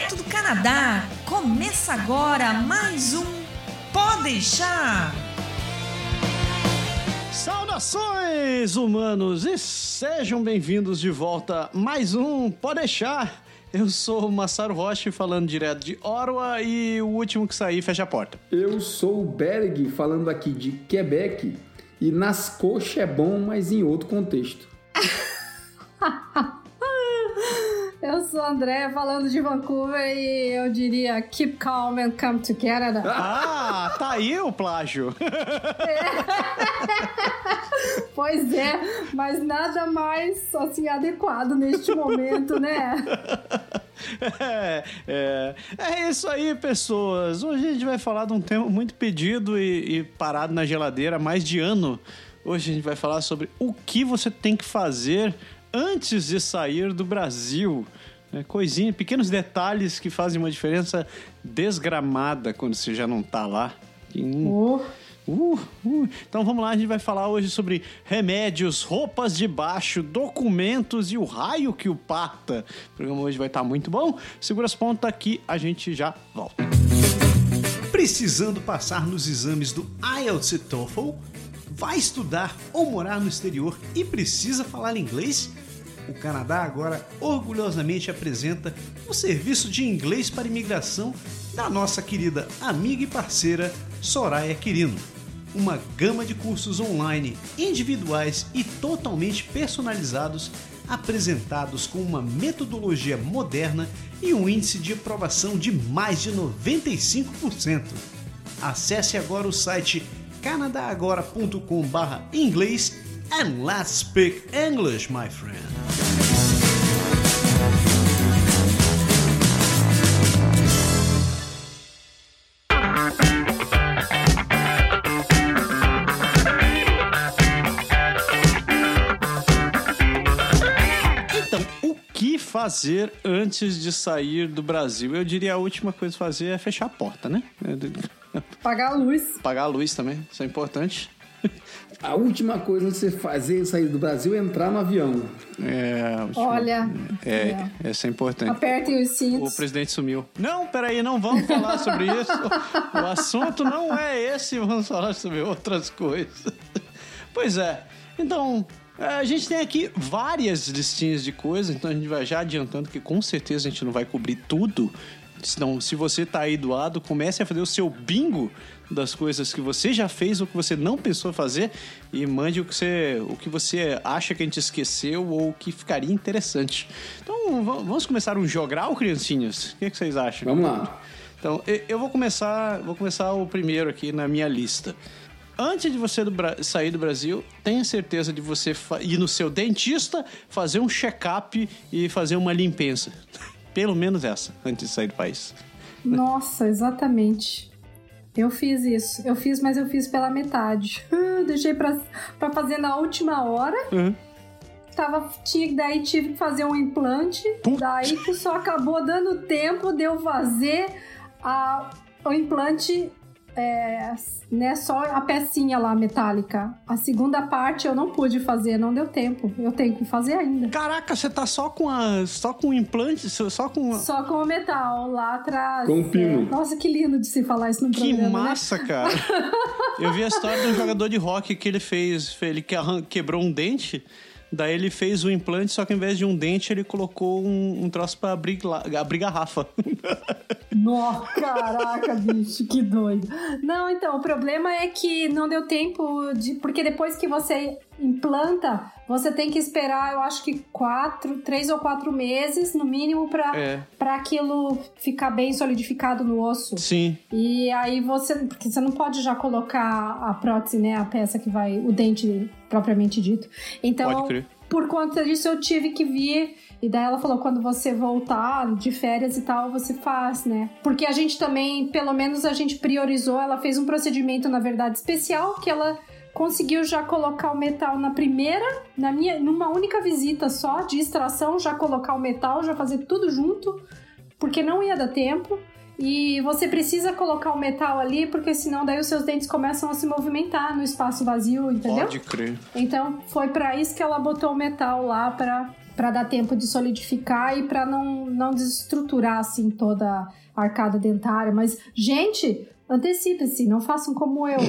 direto do Canadá. Começa agora mais um Pode deixar. Saudações, humanos, e sejam bem-vindos de volta a mais um Pode deixar. Eu sou o Massaro Rocha falando direto de Orwa e o último que sair fecha a porta. Eu sou o Berg falando aqui de Quebec e nas coxas é bom, mas em outro contexto. Eu sou a André, falando de Vancouver e eu diria keep calm and come to Canada. Ah, tá aí o plágio. Pois é, mas nada mais assim adequado neste momento, né? É, é, é isso aí, pessoas. Hoje a gente vai falar de um tema muito pedido e, e parado na geladeira há mais de ano. Hoje a gente vai falar sobre o que você tem que fazer antes de sair do Brasil. É, coisinha, pequenos detalhes que fazem uma diferença desgramada quando você já não tá lá. Hum. Oh, Uh, uh. Então vamos lá, a gente vai falar hoje sobre remédios, roupas de baixo, documentos e o raio que o pata. O programa hoje vai estar muito bom. Segura as pontas aqui, a gente já volta. Precisando passar nos exames do IELTS e TOEFL? Vai estudar ou morar no exterior e precisa falar inglês? O Canadá agora orgulhosamente apresenta o serviço de inglês para imigração da nossa querida amiga e parceira Soraya Quirino. Uma gama de cursos online, individuais e totalmente personalizados, apresentados com uma metodologia moderna e um índice de aprovação de mais de 95%. Acesse agora o site canadagora.com/inglês and let's speak English, my friend. Fazer antes de sair do Brasil? Eu diria a última coisa a fazer é fechar a porta, né? pagar a luz. Pagar a luz também, isso é importante. A última coisa que você fazer sair do Brasil é entrar no avião. É, última- Olha, é, essa é importante. apertem os O cintos. presidente sumiu. Não, peraí, não vamos falar sobre isso. O assunto não é esse, vamos falar sobre outras coisas. Pois é, então, a gente tem aqui várias listinhas de coisas, então a gente vai já adiantando que com certeza a gente não vai cobrir tudo. Então, se você tá aí do lado, comece a fazer o seu bingo das coisas que você já fez ou que você não pensou fazer e mande o que você, o que você acha que a gente esqueceu ou que ficaria interessante. Então, va- vamos começar um jogral, criancinhas? O que, que vocês acham? Vamos lá. Então, eu vou começar, vou começar o primeiro aqui na minha lista. Antes de você do sair do Brasil, tenha certeza de você ir no seu dentista, fazer um check-up e fazer uma limpeza. Pelo menos essa, antes de sair do país. Nossa, exatamente. Eu fiz isso. Eu fiz, mas eu fiz pela metade. Deixei pra, pra fazer na última hora. Uhum. Tava, tinha, daí tive que fazer um implante. Putz. Daí que só acabou dando tempo de eu fazer a, o implante, é, né? Só a pecinha lá metálica. A segunda parte eu não pude fazer, não deu tempo. Eu tenho que fazer ainda. Caraca, você tá só com a, só com o implante, só com a... Só com o metal lá atrás. Com o pino. É, Nossa, que lindo de se falar isso no Que programa, né? massa, cara. Eu vi a história de um jogador de rock que ele fez, ele que quebrou um dente, daí ele fez o implante, só que ao invés de um dente ele colocou um, um troço pra abrir, abrir garrafa. Nossa, caraca, bicho, que doido. Não, então, o problema é que não deu tempo de. Porque depois que você implanta, você tem que esperar, eu acho que quatro, três ou quatro meses, no mínimo, pra, É. pra aquilo ficar bem solidificado no osso. Sim. E aí você. Porque você não pode já colocar a prótese, né? A peça que vai. O dente propriamente dito. Então, Pode crer. por conta disso, eu tive que vir. E daí ela falou: quando você voltar de férias e tal, você faz, né? Porque a gente também, pelo menos a gente priorizou. Ela fez um procedimento, na verdade, especial que ela conseguiu já colocar o metal na primeira, na minha, numa única visita só de extração, já colocar o metal, já fazer tudo junto, porque não ia dar tempo. E você precisa colocar o metal ali, porque senão daí os seus dentes começam a se movimentar no espaço vazio, entendeu? Pode crer. Então foi pra isso que ela botou o metal lá pra para dar tempo de solidificar e para não, não desestruturar assim toda a arcada dentária. Mas, gente, antecipe-se, não façam como eu.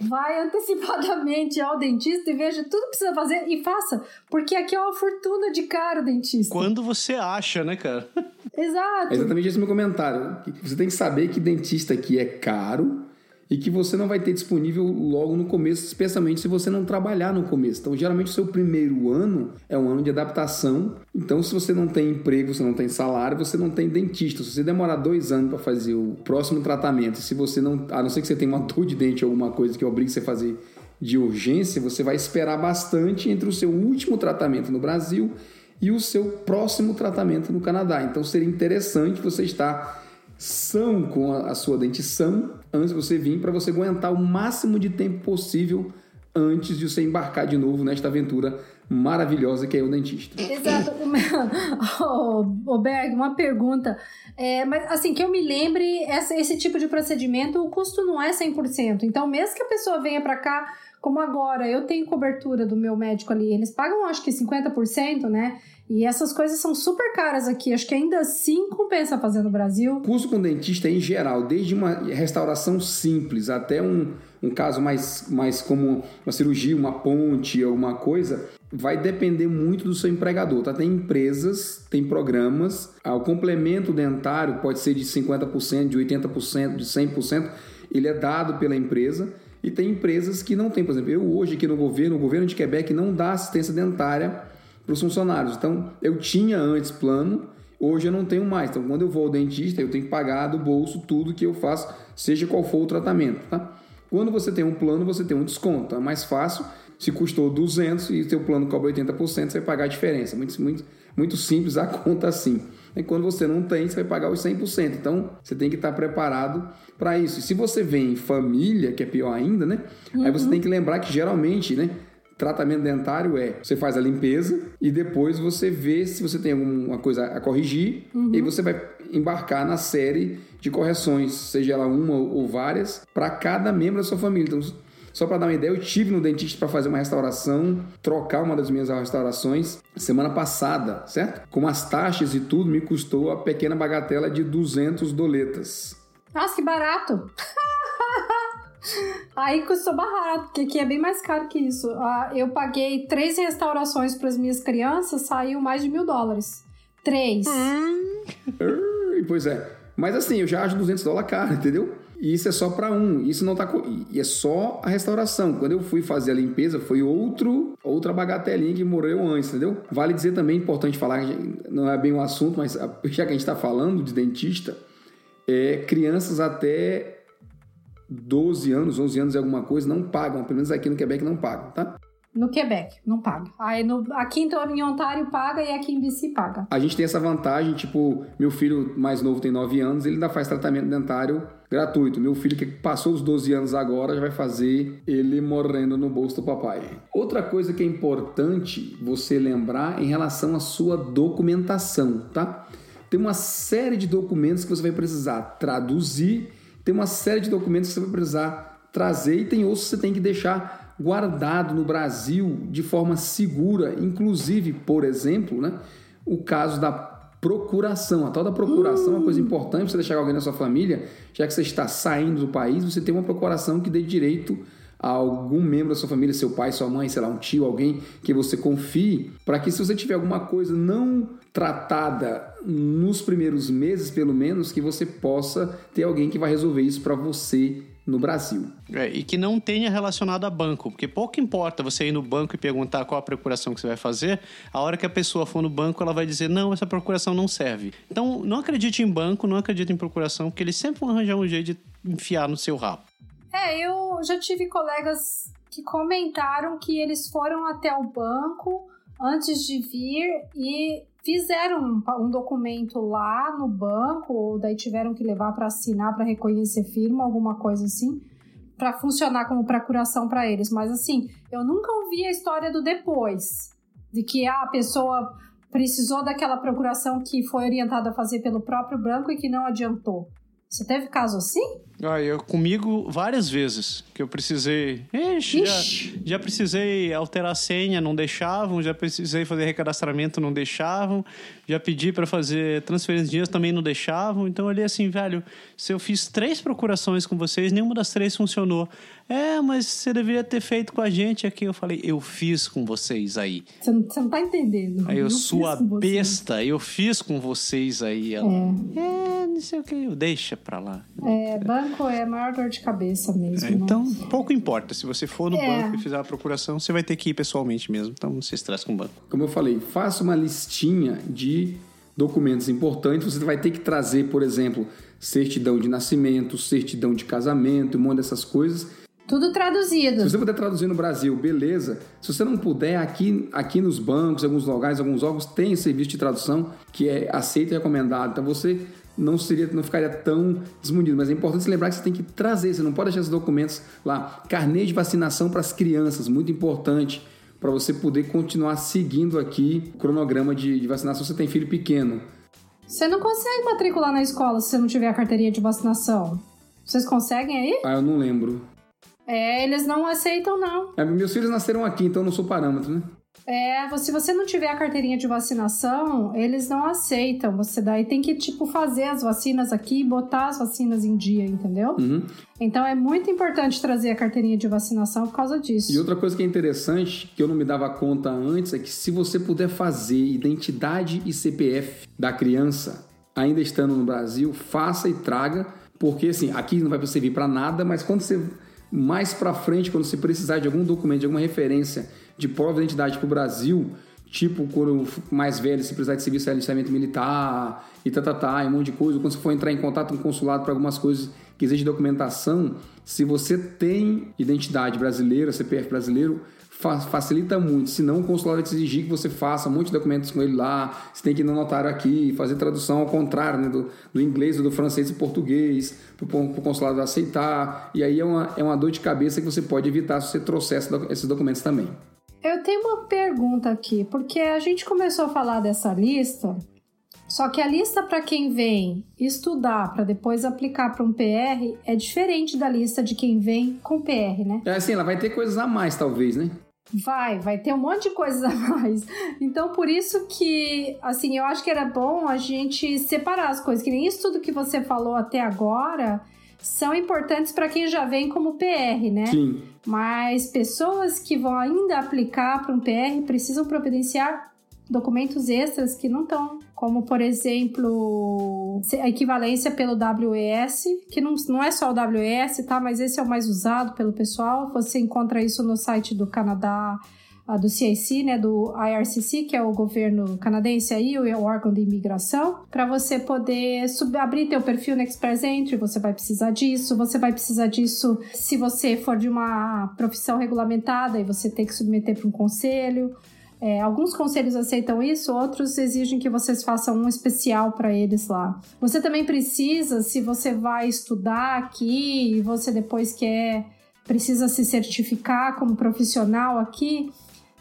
Vai antecipadamente ao dentista e veja tudo que precisa fazer e faça, porque aqui é uma fortuna de caro dentista. Quando você acha, né, cara? Exato. É exatamente esse meu comentário. Você tem que saber que dentista aqui é caro e que você não vai ter disponível logo no começo, especialmente se você não trabalhar no começo. Então, geralmente, o seu primeiro ano é um ano de adaptação. Então, se você não tem emprego, você não tem salário, você não tem dentista. Se você demorar dois anos para fazer o próximo tratamento, se você não, a não ser que você tenha uma dor de dente ou alguma coisa que obrigue você a fazer de urgência, você vai esperar bastante entre o seu último tratamento no Brasil e o seu próximo tratamento no Canadá. Então, seria interessante você estar são com a, sua dentição antes de você vir para você aguentar o máximo de tempo possível antes de você embarcar de novo nesta aventura maravilhosa que é o dentista. Exato. Ô, Berg, uma pergunta. É, mas assim, que eu me lembre, essa, esse tipo de procedimento, o custo não é 100%. Então, mesmo que a pessoa venha para cá, como agora, eu tenho cobertura do meu médico ali, eles pagam acho que 50%, né? E essas coisas são super caras aqui. Acho que ainda assim compensa fazer no Brasil. Custo com dentista em geral, desde uma restauração simples até um, um caso mais, mais como uma cirurgia, uma ponte, alguma coisa, vai depender muito do seu empregador. Tá? Tem empresas, tem programas, ah, o complemento dentário pode ser de 50%, de 80%, de 100%, ele é dado pela empresa. E tem empresas que não tem, por exemplo, eu hoje aqui no governo, o governo de Quebec não dá assistência dentária para os funcionários. Então, eu tinha antes plano, hoje eu não tenho mais. Então, quando eu vou ao dentista, eu tenho que pagar do bolso tudo que eu faço, seja qual for o tratamento, tá? Quando você tem um plano, você tem um desconto. Então, é mais fácil. Se custou 200 e seu plano cobra 80%, você vai pagar a diferença. Muito, muito, muito simples a conta assim. E quando você não tem, você vai pagar os 100%. Então, você tem que estar preparado para isso. E se você vem em família, que é pior ainda, né? Uhum. Aí você uhum. tem que lembrar que geralmente, né? Tratamento dentário é você faz a limpeza e depois você vê se você tem alguma coisa a corrigir uhum. e você vai embarcar na série de correções, seja ela uma ou várias, para cada membro da sua família. Então, só para dar uma ideia, eu tive no dentista para fazer uma restauração, trocar uma das minhas restaurações semana passada, certo? Com as taxas e tudo, me custou a pequena bagatela de 200 doletas. Nossa, que barato! Aí custou barato, porque aqui é bem mais caro que isso. Ah, eu paguei três restaurações para as minhas crianças, saiu mais de mil dólares. Três. Hum. pois é. Mas assim, eu já acho 200 dólares caro, entendeu? E isso é só para um. Isso não tá. E é só a restauração. Quando eu fui fazer a limpeza, foi outro, outra bagatelinha que morreu antes, entendeu? Vale dizer também, importante falar, não é bem um assunto, mas já que a gente está falando de dentista, é crianças até 12 anos, 11 anos e alguma coisa, não pagam. Pelo menos aqui no Quebec não pagam, tá? No Quebec, não paga. Aí no, aqui em Ontário paga e aqui em BC paga. A gente tem essa vantagem, tipo, meu filho mais novo tem 9 anos, ele ainda faz tratamento dentário gratuito. Meu filho que passou os 12 anos agora já vai fazer ele morrendo no bolso do papai. Outra coisa que é importante você lembrar em relação à sua documentação, tá? Tem uma série de documentos que você vai precisar traduzir tem uma série de documentos que você vai precisar trazer e tem outros que você tem que deixar guardado no Brasil de forma segura, inclusive, por exemplo, né, o caso da procuração. A tal da procuração é uma coisa importante você deixar alguém na sua família, já que você está saindo do país, você tem uma procuração que dê direito a algum membro da sua família, seu pai, sua mãe, sei lá, um tio, alguém que você confie, para que se você tiver alguma coisa não tratada nos primeiros meses, pelo menos, que você possa ter alguém que vai resolver isso para você no Brasil. É, e que não tenha relacionado a banco, porque pouco importa você ir no banco e perguntar qual a procuração que você vai fazer, a hora que a pessoa for no banco, ela vai dizer, não, essa procuração não serve. Então, não acredite em banco, não acredite em procuração, porque eles sempre vão arranjar um jeito de enfiar no seu rabo. É, eu já tive colegas que comentaram que eles foram até o banco antes de vir e fizeram um, um documento lá no banco, ou daí tiveram que levar para assinar, para reconhecer firma, alguma coisa assim, para funcionar como procuração para eles. Mas assim, eu nunca ouvi a história do depois, de que ah, a pessoa precisou daquela procuração que foi orientada a fazer pelo próprio banco e que não adiantou. Você teve caso assim? Ah, eu comigo várias vezes que eu precisei. Ixi, Ixi. Já, já precisei alterar a senha, não deixavam. Já precisei fazer recadastramento, não deixavam. Já pedi para fazer transferência de dinheiro, também não deixavam. Então eu olhei assim, velho, se eu fiz três procurações com vocês, nenhuma das três funcionou. É, mas você deveria ter feito com a gente aqui. Eu falei, eu fiz com vocês aí. Você não, você não tá entendendo. Aí eu, fiz sua besta, eu fiz com vocês aí. Ela, é, não sei o que, deixa pra lá. É, banco é a maior dor de cabeça mesmo. É, então, nossa. pouco importa. Se você for no É. banco e fizer a procuração, você vai ter que ir pessoalmente mesmo. Então, não se estresse com o banco. Como eu falei, faça uma listinha de documentos importantes. Você vai ter que trazer, por exemplo, certidão de nascimento, certidão de casamento, um monte dessas coisas. Tudo traduzido. Se você puder traduzir no Brasil, beleza. Se você não puder, aqui, aqui nos bancos, em alguns lugares, alguns órgãos, tem serviço de tradução que é aceito e recomendado. Então você não seria, não ficaria tão desmunido. Mas é importante lembrar que você tem que trazer, você não pode deixar esses documentos lá. Carnê de vacinação para as crianças, muito importante, para você poder continuar seguindo aqui o cronograma de, de vacinação se você tem filho pequeno. Você não consegue matricular na escola se você não tiver a carteirinha de vacinação. Vocês conseguem aí? Ah, eu não lembro. É, eles não aceitam, não. É, meus filhos nasceram aqui, então eu não sou parâmetro, né? É, se você não tiver a carteirinha de vacinação, eles não aceitam. Você daí tem que, tipo, fazer as vacinas aqui e botar as vacinas em dia, entendeu? Uhum. Então é muito importante trazer a carteirinha de vacinação por causa disso. E outra coisa que é interessante, que eu não me dava conta antes, é que se você puder fazer identidade e CPF da criança, ainda estando no Brasil, faça e traga, porque assim, aqui não vai servir para nada, mas quando você mais para frente, quando você precisar de algum documento, de alguma referência de prova de identidade para o Brasil, tipo quando mais velho, se precisar de serviço de alistamento militar e tá, tá, tá, um monte de coisa, quando você for entrar em contato com o consulado para algumas coisas que exigem documentação, se você tem identidade brasileira, CPF brasileiro, fa- facilita muito. Senão o consulado vai te exigir que você faça um monte de documentos com ele lá, você tem que ir no notário aqui, fazer tradução ao contrário, né, do, do inglês do francês e português, para o consulado aceitar. E aí é uma, é uma dor de cabeça que você pode evitar se você trouxer esses documentos também. Eu tenho uma pergunta aqui, porque a gente começou a falar dessa lista, só que a lista para quem vem estudar para depois aplicar para um PR é diferente da lista de quem vem com PR, né? É assim, ela vai ter coisas a mais, talvez, né? Vai, vai ter um monte de coisas a mais. Então, por isso que, assim, eu acho que era bom a gente separar as coisas, que nem isso tudo que você falou até agora são importantes para quem já vem como PR, né? Sim. Mas pessoas que vão ainda aplicar para um PR precisam providenciar documentos extras que não estão, como por exemplo a equivalência pelo WES, que não, não é só o WES, tá? Mas esse é o mais usado pelo pessoal. Você encontra isso no site do Canadá, ah, do CIC, né, do IRCC, que é o governo canadense aí, o órgão de imigração, para você poder sub- abrir teu perfil no Express Entry, você vai precisar disso, você vai precisar disso se você for de uma profissão regulamentada e você tem que submeter para um conselho. É, alguns conselhos aceitam isso, outros exigem que vocês façam um especial para eles lá. Você também precisa, se você vai estudar aqui e você depois quer precisa se certificar como profissional aqui,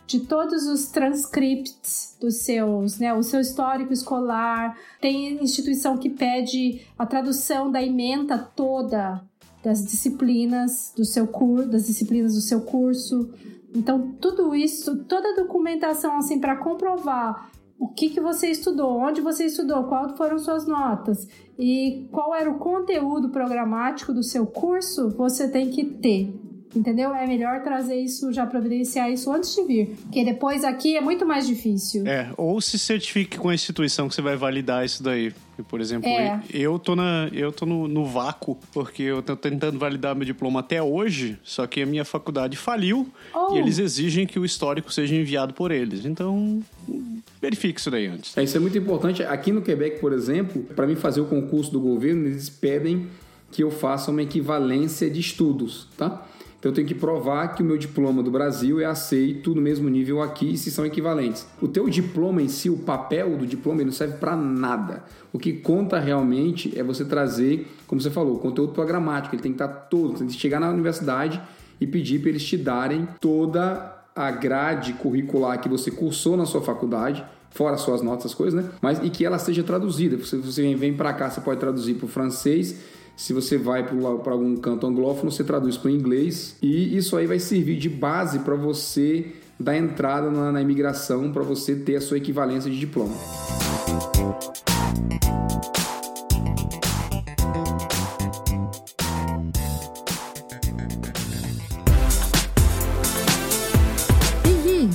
de todos os transcripts dos seus, né, o seu histórico escolar. Tem instituição que pede a tradução da ementa toda das disciplinas do seu curso, das disciplinas do seu curso. Então, tudo isso, toda a documentação assim para comprovar o que, que você estudou, onde você estudou, quais foram suas notas e qual era o conteúdo programático do seu curso, você tem que ter. Entendeu? É melhor trazer isso, já providenciar isso antes de vir. Porque depois aqui é muito mais difícil. É, ou se certifique com a instituição que você vai validar isso daí. Por exemplo, É. eu tô, na, eu tô no, no vácuo, porque eu tô tentando validar meu diploma até hoje, só que a minha faculdade faliu Oh. e eles exigem que o histórico seja enviado por eles. Então, verifique isso daí antes. É, isso é muito importante. Aqui no Quebec, por exemplo, para mim fazer o concurso do governo, eles pedem que eu faça uma equivalência de estudos, tá? Então eu tenho que provar que o meu diploma do Brasil é aceito no mesmo nível aqui, se são equivalentes. O teu diploma em si, o papel do diploma, ele não serve para nada. O que conta realmente é você trazer, como você falou, conteúdo programático. Ele tem que estar todo, você tem que chegar na universidade e pedir para eles te darem toda a grade curricular que você cursou na sua faculdade, fora suas notas, essas coisas, né? Mas e que ela seja traduzida. Você, você vem para cá, você pode traduzir para o francês, Se você vai para algum canto anglófono, você traduz para o inglês e isso aí vai servir de base para você dar entrada na, na imigração, para você ter a sua equivalência de diploma.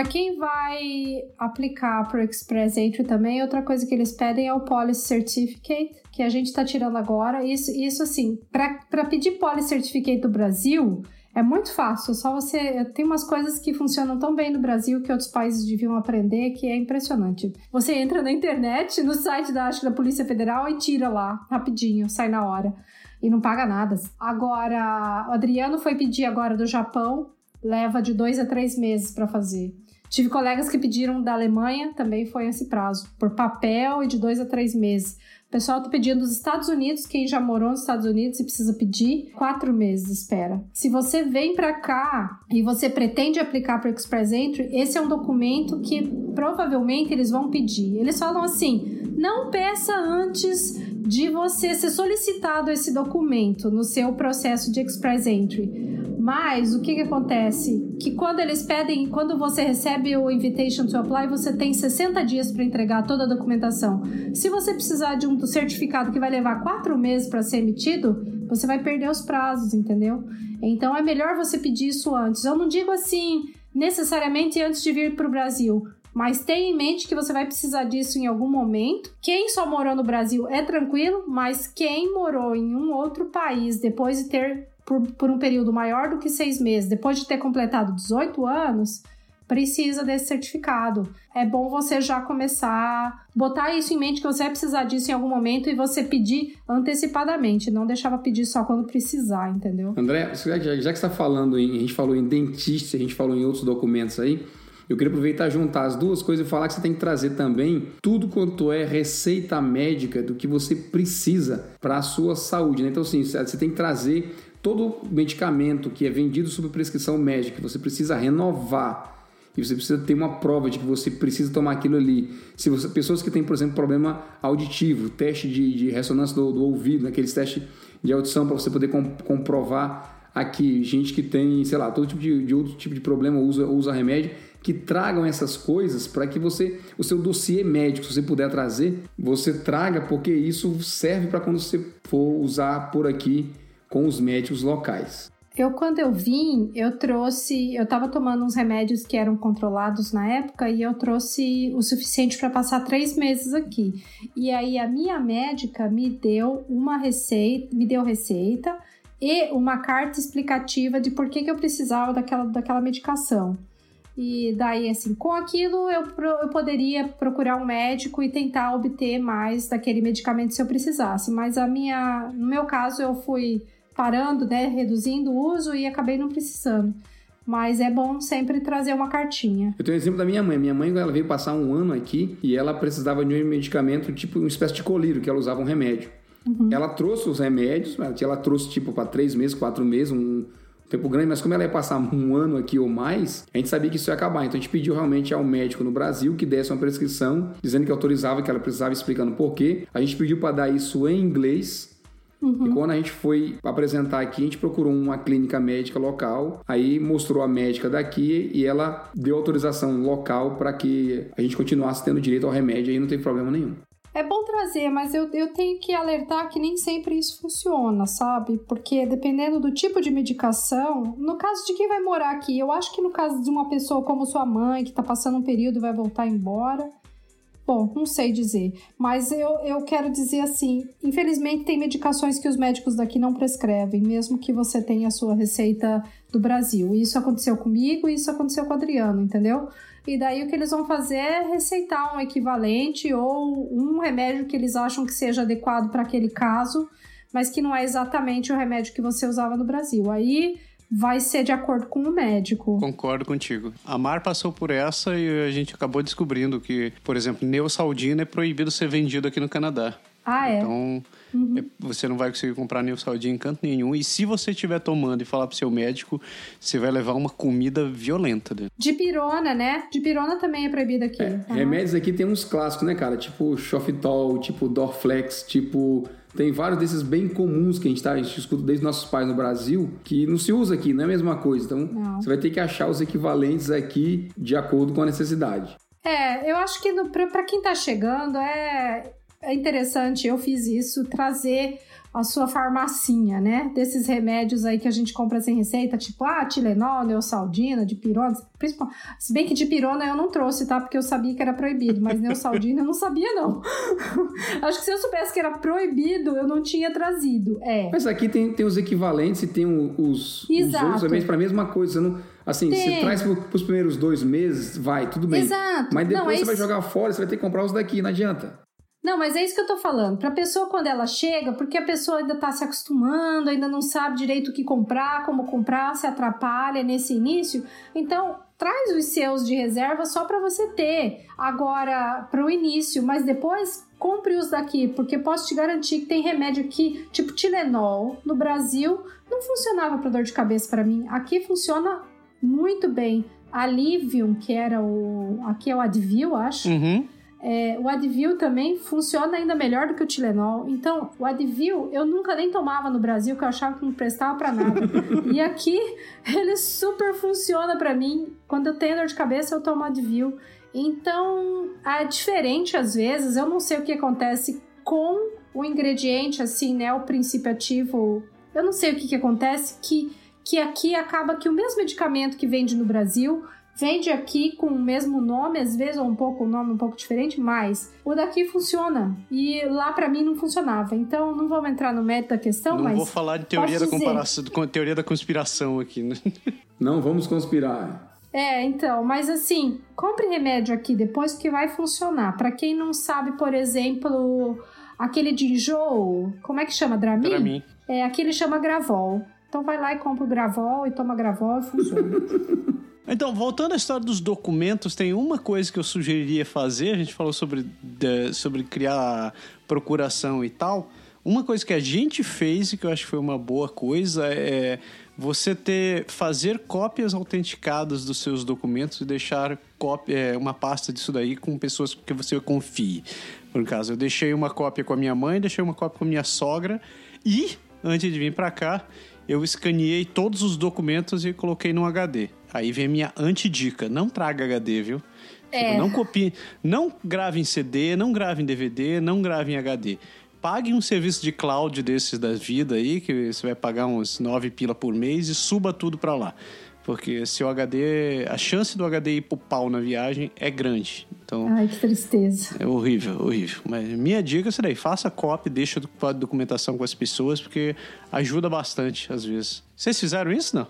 Para quem vai aplicar para o Express Entry também, outra coisa que eles pedem é o Policy Certificate, que a gente está tirando agora. Isso, isso assim, para pedir Policy Certificate do Brasil, é muito fácil, só você. Tem umas coisas que funcionam tão bem no Brasil que outros países deviam aprender, que é impressionante. Você entra na internet, no site da, acho, da Polícia Federal e tira lá, rapidinho, sai na hora. E não paga nada. Agora, o Adriano foi pedir agora do Japão leva de dois a três meses para fazer. Tive colegas que pediram da Alemanha, também foi esse prazo, por papel e de dois a três meses. O pessoal está pedindo dos Estados Unidos, quem já morou nos Estados Unidos e precisa pedir, quatro meses de espera. Se você vem para cá e você pretende aplicar para o Express Entry, esse é um documento que provavelmente eles vão pedir. Eles falam assim: não peça antes de você ser solicitado esse documento no seu processo de Express Entry mas o que, que acontece? Que quando eles pedem, quando você recebe o invitation to apply, você tem 60 dias para entregar toda a documentação. Se você precisar de um certificado que vai levar quatro meses para ser emitido, você vai perder os prazos, entendeu? Então é melhor você pedir isso antes. Eu não digo assim necessariamente antes de vir para o Brasil. Mas tenha em mente que você vai precisar disso em algum momento. Quem só morou no Brasil é tranquilo, mas quem morou em um outro país depois de ter por, por um período maior do que seis meses, depois de ter completado 18 anos, precisa desse certificado. É bom você já começar, botar isso em mente que você vai precisar disso em algum momento e você pedir antecipadamente, não deixar pra pedir só quando precisar, entendeu? André, já, que você está falando em, a gente falou em dentista, a gente falou em outros documentos aí, eu queria aproveitar juntar as duas coisas e falar que você tem que trazer também tudo quanto é receita médica do que você precisa para a sua saúde. Né? Então, assim, você tem que trazer todo medicamento que é vendido sob prescrição médica, você precisa renovar e você precisa ter uma prova de que você precisa tomar aquilo ali. Se você, pessoas que têm, por exemplo, problema auditivo, teste de, de ressonância do, do, ouvido, aqueles testes de audição para você poder comprovar aqui, gente que tem, sei lá, todo tipo de, de outro tipo de problema usa, usa remédio, que tragam essas coisas para que você, o seu dossiê médico, se você puder trazer, você traga, porque isso serve para quando você for usar por aqui com os médicos locais. Eu, quando eu vim, eu trouxe. Eu estava tomando uns remédios que eram controlados na época e eu trouxe o suficiente para passar três meses aqui. E aí a minha médica me deu uma receita, me deu receita e uma carta explicativa de por que, que eu precisava daquela, daquela medicação. E daí, assim, com aquilo eu, eu poderia procurar um médico e tentar obter mais daquele medicamento se eu precisasse. Mas a minha, no meu caso, eu fui parando, né, reduzindo o uso e acabei não precisando. Mas é bom sempre trazer uma cartinha. Eu tenho um exemplo da minha mãe. Minha mãe, ela veio passar um ano aqui e ela precisava de um medicamento, tipo uma espécie de colírio, que ela usava um remédio. Uhum. Ela trouxe os remédios, ela trouxe tipo para três meses, quatro meses, um tempo grande, mas como ela ia passar um ano aqui ou mais, a gente sabia que isso ia acabar. Então a gente pediu realmente ao médico no Brasil que desse uma prescrição, dizendo que autorizava, que ela precisava, explicando por quê. A gente pediu para dar isso em inglês Uhum. E quando a gente foi apresentar aqui, a gente procurou uma clínica médica local, aí mostrou a médica daqui e ela deu autorização local para que a gente continuasse tendo direito ao remédio e não tem problema nenhum. É bom trazer, mas eu, eu tenho que alertar que nem sempre isso funciona, sabe? Porque dependendo do tipo de medicação, no caso de quem vai morar aqui, eu acho que no caso de uma pessoa como sua mãe, que tá passando um período e vai voltar embora, Bom, não sei dizer, mas eu, eu quero dizer assim: infelizmente, tem medicações que os médicos daqui não prescrevem, mesmo que você tenha a sua receita do Brasil. Isso aconteceu comigo e isso aconteceu com o Adriano, entendeu? E daí o que eles vão fazer é receitar um equivalente ou um remédio que eles acham que seja adequado para aquele caso, mas que não é exatamente o remédio que você usava no Brasil. Aí vai ser de acordo com o médico. Concordo contigo. A Mar passou por essa e a gente acabou descobrindo que, por exemplo, neosaldina é proibido ser vendido aqui no Canadá. Ah, é? Então, uhum. É, você não vai conseguir comprar neosaldina em canto nenhum. E se você estiver tomando e falar pro seu médico, você vai levar uma comida violenta. Né? Dipirona, né? Dipirona também é proibida aqui. É, uhum. Remédios aqui tem uns clássicos, né, cara? Tipo Xofitol, tipo Dorflex, tipo tem vários desses bem comuns que a gente, tá, a gente escuta desde nossos pais no Brasil, que não se usa aqui, não é a mesma coisa. Então, não. você vai ter que achar os equivalentes aqui de acordo com a necessidade. É, eu acho que para quem está chegando é, é interessante, eu fiz isso, trazer a sua farmacinha, né? Desses remédios aí que a gente compra sem receita, tipo, ah, Tilenol, Neosaldina, dipirona, principal. Se bem que dipirona eu não trouxe, tá? Porque eu sabia que era proibido, mas Neosaldina eu não sabia, não. Acho que se eu soubesse que era proibido, eu não tinha trazido. É. Mas aqui tem, tem os equivalentes e tem os, os outros remédios para a mesma coisa. Não, assim, tem. você traz para os primeiros dois meses, vai, tudo bem. Exato. Mas depois não, você vai jogar fora, você vai ter que comprar os daqui, não adianta. Não, mas é isso que eu tô falando. Pra pessoa, quando ela chega, porque a pessoa ainda tá se acostumando, ainda não sabe direito o que comprar, como comprar, se atrapalha nesse início. Então, traz os seus de reserva só para você ter agora para o início, mas depois compre os daqui, porque posso te garantir que tem remédio aqui, tipo Tilenol, no Brasil não funcionava para dor de cabeça para mim. Aqui funciona muito bem. Alivium, que era o. Aqui é o Advil, acho. Uhum. É, o Advil também funciona ainda melhor do que o Tilenol. Então, o Advil eu nunca nem tomava no Brasil, que eu achava que não prestava para nada. e aqui ele super funciona para mim. Quando eu tenho dor de cabeça, eu tomo Advil. Então, é diferente às vezes. Eu não sei o que acontece com o ingrediente, assim, né? O princípio ativo. Eu não sei o que, que acontece que, que aqui acaba que o mesmo medicamento que vende no Brasil vende aqui com o mesmo nome, às vezes ou um pouco o nome um pouco diferente, mas o daqui funciona e lá para mim não funcionava. Então não vamos entrar no mérito da questão, não mas vou falar de teoria da comparação, teoria da conspiração aqui, né? Não vamos conspirar. É, então, mas assim, compre remédio aqui depois que vai funcionar. Para quem não sabe, por exemplo, aquele de enjoo, como é que chama? Dramin? Dramin. É, aquele chama Gravol. Então vai lá e compra o Gravol e toma Gravol e funciona. Então, voltando à história dos documentos, tem uma coisa que eu sugeriria fazer. A gente falou sobre, de, sobre criar procuração e tal. Uma coisa que a gente fez e que eu acho que foi uma boa coisa é você ter fazer cópias autenticadas dos seus documentos e deixar cópia, é, uma pasta disso daí com pessoas que você confie. Por caso, eu deixei uma cópia com a minha mãe, deixei uma cópia com a minha sogra e antes de vir para cá, eu escaneei todos os documentos e coloquei no HD. Aí vem a minha antidica, não traga HD, viu? É. Tipo, não copie, não grave em CD, não grave em DVD, não grave em HD. Pague um serviço de cloud desses da vida aí, que você vai pagar uns 9 pila por mês e suba tudo para lá. Porque se o HD, a chance do HD ir pro pau na viagem é grande. Então, Ai, que tristeza. É horrível, horrível. Mas minha dica é isso daí, faça copy, deixa a documentação com as pessoas, porque ajuda bastante às vezes. Vocês fizeram isso, não?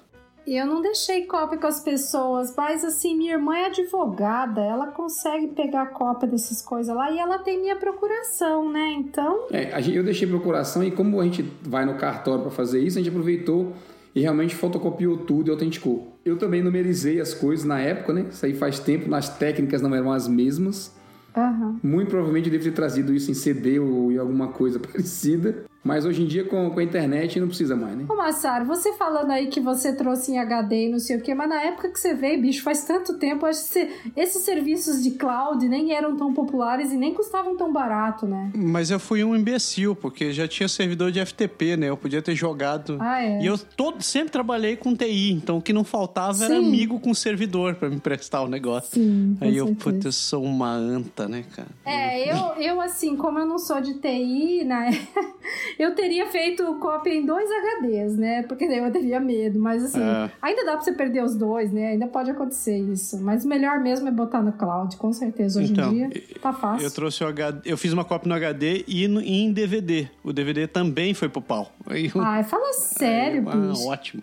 Eu não deixei cópia com as pessoas, mas assim, minha irmã é advogada, ela consegue pegar cópia dessas coisas lá e ela tem minha procuração, né? Então. É, eu deixei procuração e como a gente vai no cartório para fazer isso, a gente aproveitou e realmente fotocopiou tudo e autenticou. Eu também numerizei as coisas na época, né? Isso aí faz tempo, nas técnicas não eram as mesmas. Uhum. Muito provavelmente eu devo ter trazido isso em CD ou em alguma coisa parecida. Mas hoje em dia, com, com a internet, não precisa mais, né? Ô, Massaro, você falando aí que você trouxe em HD e não sei o quê, mas na época que você veio, bicho, faz tanto tempo, acho que você, esses serviços de cloud nem eram tão populares e nem custavam tão barato, né? Mas eu fui um imbecil, porque já tinha servidor de FTP, né? Eu podia ter jogado. Ah, é? E eu todo, sempre trabalhei com TI, então o que não faltava Sim. era amigo com servidor para me prestar o negócio. Sim, aí eu, putz, eu sou uma anta, né, cara? É, eu, eu assim, como eu não sou de TI, né? Eu teria feito cópia em dois HDs, né? Porque daí eu teria medo. Mas assim, É. ainda dá pra você perder os dois, né? Ainda pode acontecer isso. Mas o melhor mesmo é botar no cloud, com certeza. Hoje Então, em dia tá fácil. Eu trouxe o HD, eu fiz uma cópia no HD e no- e em DVD. O DVD também foi pro pau. Eu- Ai, fala sério, Ah, bicho. ótimo.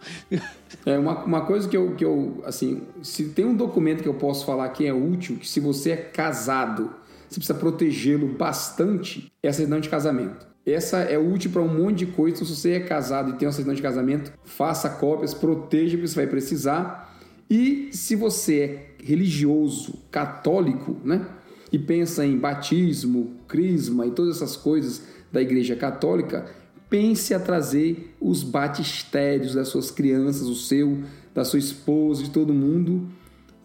É uma, uma coisa que eu, que eu, assim, se tem um documento que eu posso falar que é útil, que se você é casado, você precisa protegê-lo bastante, é a certidão de casamento. Essa é útil para um monte de coisa. Então, se você é casado e tem uma certidão de casamento, faça cópias, proteja, porque você vai precisar. E se você é religioso, católico, né? E pensa em batismo, crisma e todas essas coisas da Igreja Católica, pense a trazer os batistérios das suas crianças, o seu, da sua esposa, de todo mundo,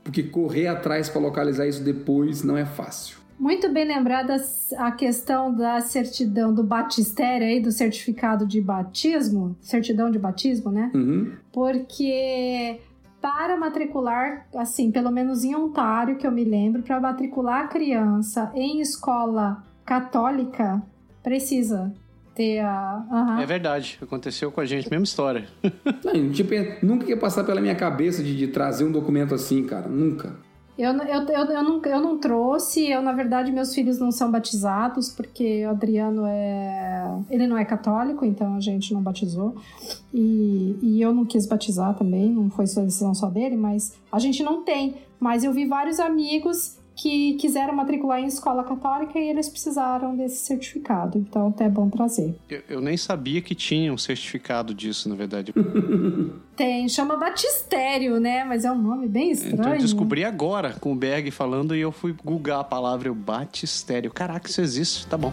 porque correr atrás para localizar isso depois não é fácil. Muito bem lembrada a questão da certidão do batistério aí, do certificado de batismo, certidão de batismo, né? Uhum. Porque para matricular, assim, pelo menos em Ontário, que eu me lembro, para matricular a criança em escola católica, precisa ter a. Aham. É verdade, aconteceu com a gente, mesma história. Não, pen- nunca ia passar pela minha cabeça de, de trazer um documento assim, cara. Nunca. Eu, eu, eu, eu, não, eu não trouxe, eu, na verdade, meus filhos não são batizados, porque o Adriano é. Ele não é católico, então a gente não batizou. E, e eu não quis batizar também, não foi só decisão só dele, mas a gente não tem. Mas eu vi vários amigos que quiseram matricular em escola católica e eles precisaram desse certificado, então até é bom trazer. Eu, eu nem sabia que tinha um certificado disso, na verdade. Tem, chama batistério, né? Mas é um nome bem estranho. Então eu descobri agora com o Berg falando e eu fui googar a palavra batistério. Caraca, isso existe, tá bom.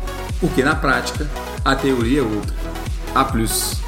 porque na prática a teoria é outra. A plus.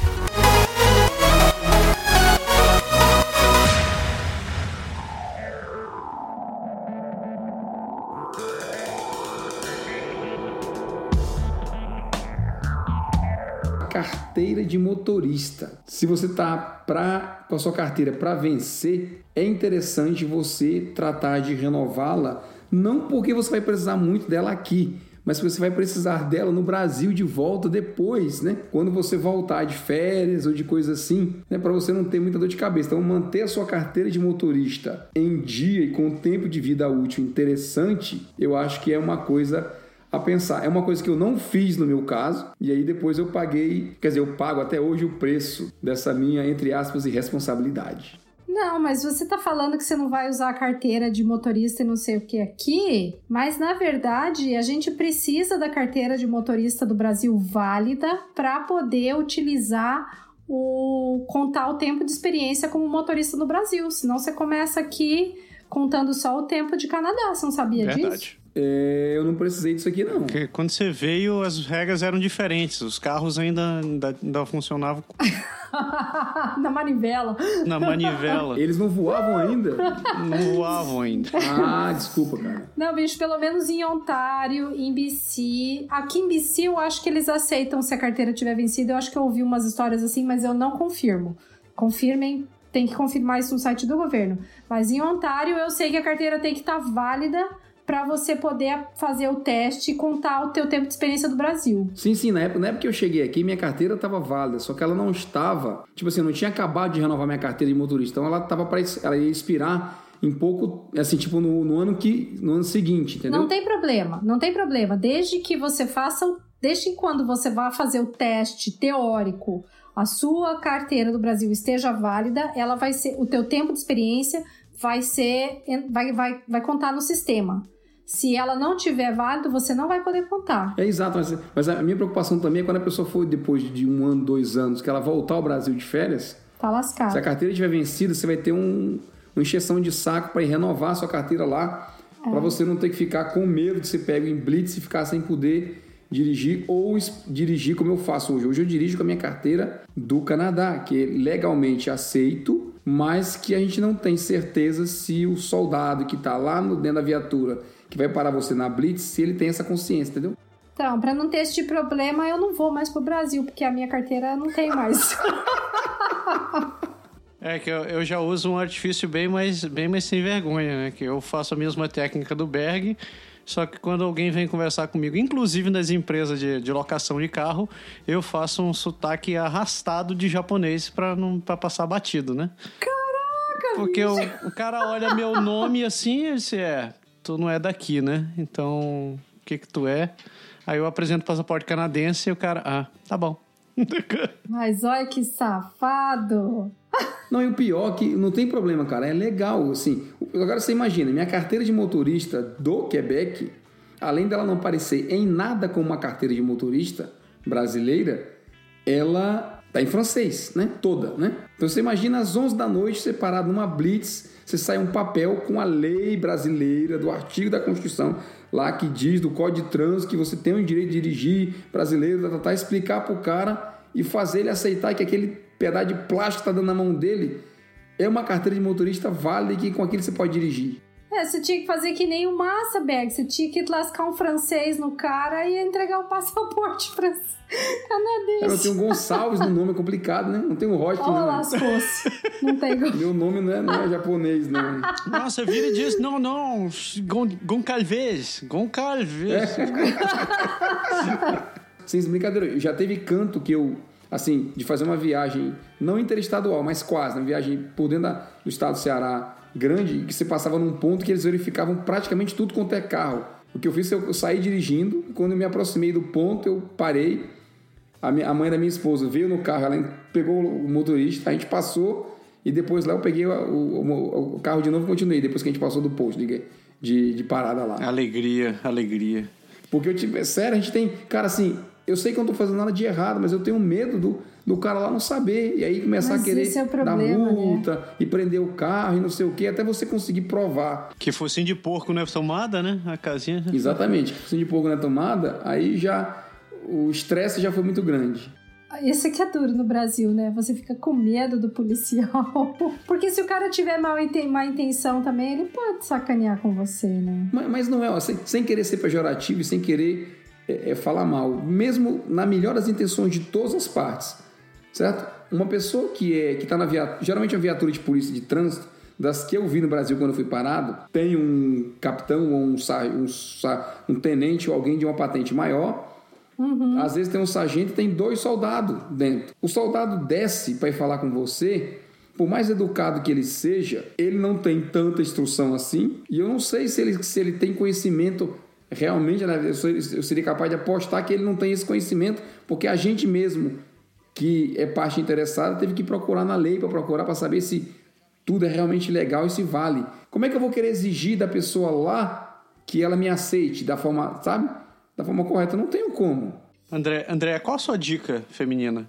Carteira de motorista. Se você tá pra, com a sua carteira para vencer, é interessante você tratar de renová-la, não porque você vai precisar muito dela aqui, mas você vai precisar dela no Brasil de volta depois, né? Quando você voltar de férias ou de coisa assim, né? Para você não ter muita dor de cabeça. Então, manter a sua carteira de motorista em dia e com tempo de vida útil interessante, eu acho que é uma coisa a pensar. É uma coisa que eu não fiz no meu caso, e aí depois eu paguei, quer dizer, eu pago até hoje o preço dessa minha, entre aspas, irresponsabilidade. Não, mas você tá falando que você não vai usar a carteira de motorista e não sei o que aqui, mas na verdade a gente precisa da carteira de motorista do Brasil válida para poder utilizar o contar o tempo de experiência como motorista no Brasil. Senão você começa aqui contando só o tempo de Canadá. Você não sabia disso? É, eu não precisei disso aqui, não. Porque quando você veio, as regras eram diferentes. Os carros ainda, ainda, ainda funcionavam na manivela. na manivela. Eles não voavam ainda? Não voavam ainda. Ah, desculpa, cara. Não, bicho, pelo menos em Ontário, em BC. Aqui em BC eu acho que eles aceitam se a carteira tiver vencido. Eu acho que eu ouvi umas histórias assim, mas eu não confirmo. Confirmem, tem que confirmar isso no site do governo. Mas em Ontário eu sei que a carteira tem que estar válida para você poder fazer o teste e contar o teu tempo de experiência do Brasil. Sim, sim, na época, na época que eu cheguei aqui, minha carteira estava válida, só que ela não estava, tipo assim, eu não tinha acabado de renovar minha carteira de motorista, então ela tava para ela ia expirar em pouco, assim, tipo no, no ano que no ano seguinte, entendeu? Não tem problema, não tem problema. Desde que você faça o. Desde que quando você vá fazer o teste teórico, a sua carteira do Brasil esteja válida, ela vai ser. O teu tempo de experiência vai ser. Vai, vai, vai contar no sistema. Se ela não tiver válido, você não vai poder contar. É exato, mas, mas a minha preocupação também é quando a pessoa for depois de um ano, dois anos, que ela voltar ao Brasil de férias, Tá lascado. se a carteira estiver vencida, você vai ter um, uma encheção de saco para ir renovar a sua carteira lá. para você não ter que ficar com medo de ser pego em blitz e ficar sem poder dirigir ou dirigir como eu faço hoje. Hoje eu dirijo com a minha carteira do Canadá, que é legalmente aceito, mas que a gente não tem certeza se o soldado que está lá no, dentro da viatura, que vai parar você na blitz, se ele tem essa consciência, entendeu? Então, para não ter esse tipo problema, eu não vou mais pro Brasil, porque a minha carteira não tem mais. É que eu, eu, já uso um artifício bem mais, bem mais sem vergonha, né? Que eu faço a mesma técnica do Berg, só que quando alguém vem conversar comigo, inclusive nas empresas de, de locação de carro, eu faço um sotaque arrastado de japonês para não pra passar batido, né? Caraca! Porque o, o, cara olha meu nome assim e diz, é, tu não é daqui, né? Então, o que que tu é? Aí eu apresento o passaporte canadense e o cara, ah, tá bom. Mas olha que safado! Não, e o pior é que não tem problema, cara. É legal, assim. Agora você imagina, minha carteira de motorista do Quebec, além dela não parecer em nada como uma carteira de motorista brasileira, ela tá em francês, né? Toda, né? Então você imagina às 11 da noite, parar numa blitz, você sai um papel com a lei brasileira, do artigo da Constituição, lá que diz do Código de Trânsito que você tem o direito de dirigir brasileiro, tá, tá, tá explicar pro cara e fazer ele aceitar que aquele pedaço de plástico está dando na mão dele, é uma carteira de motorista válida que com aquilo você pode dirigir. É, você tinha que fazer que nem o Massaberg, você tinha que lascar um francês no cara e entregar o passaporte francês. Canadense. não tem um Gonçalves no nome, é complicado, né? Não tem um Rocha. Olha lascou-se. Não tem Meu nome não é, não é japonês, não. Nossa, vira e diz, não, não, Goncalves, Goncalves. É. Sem brincadeira, já teve canto que eu assim, de fazer uma viagem não interestadual, mas quase, uma viagem por dentro da, do estado do Ceará grande, que você passava num ponto que eles verificavam praticamente tudo quanto é carro. O que eu fiz, eu saí dirigindo, quando eu me aproximei do ponto, eu parei, a, minha, a mãe da minha esposa veio no carro, ela pegou o motorista, a gente passou, e depois lá eu peguei o, o, o carro de novo e continuei, depois que a gente passou do posto de, de, de parada lá. Alegria, alegria. Porque eu tive, sério, a gente tem, cara, assim, eu sei que eu não estou fazendo nada de errado, mas eu tenho medo do, do cara lá não saber. E aí começar mas a querer é problema, dar né? multa né? e prender o carro e não sei o que, até você conseguir provar. Que focinho de porco não é tomada, né? A casinha. Exatamente. Focinho de porco não é tomada, aí já o estresse já foi muito grande. Esse aqui é duro no Brasil, né? Você fica com medo do policial. Porque se o cara tiver mal má intenção também, ele pode sacanear com você, né? Mas, mas não é, ó, sem, sem querer ser pejorativo e sem querer é, é falar mal, mesmo na melhor das intenções de todas as partes, certo? Uma pessoa que é que está na viatura, geralmente a viatura de polícia de trânsito, das que eu vi no Brasil quando eu fui parado, tem um capitão ou um, um, um tenente ou alguém de uma patente maior. Uhum. Às vezes tem um sargento e tem dois soldados dentro. O soldado desce para ir falar com você. Por mais educado que ele seja, ele não tem tanta instrução assim. E eu não sei se ele, se ele tem conhecimento realmente né, eu seria capaz de apostar que ele não tem esse conhecimento, porque a gente mesmo, que é parte interessada, teve que procurar na lei para procurar para saber se tudo é realmente legal e se vale. Como é que eu vou querer exigir da pessoa lá que ela me aceite da forma, sabe? Da forma correta? Não tenho como. André, André, qual a sua dica feminina?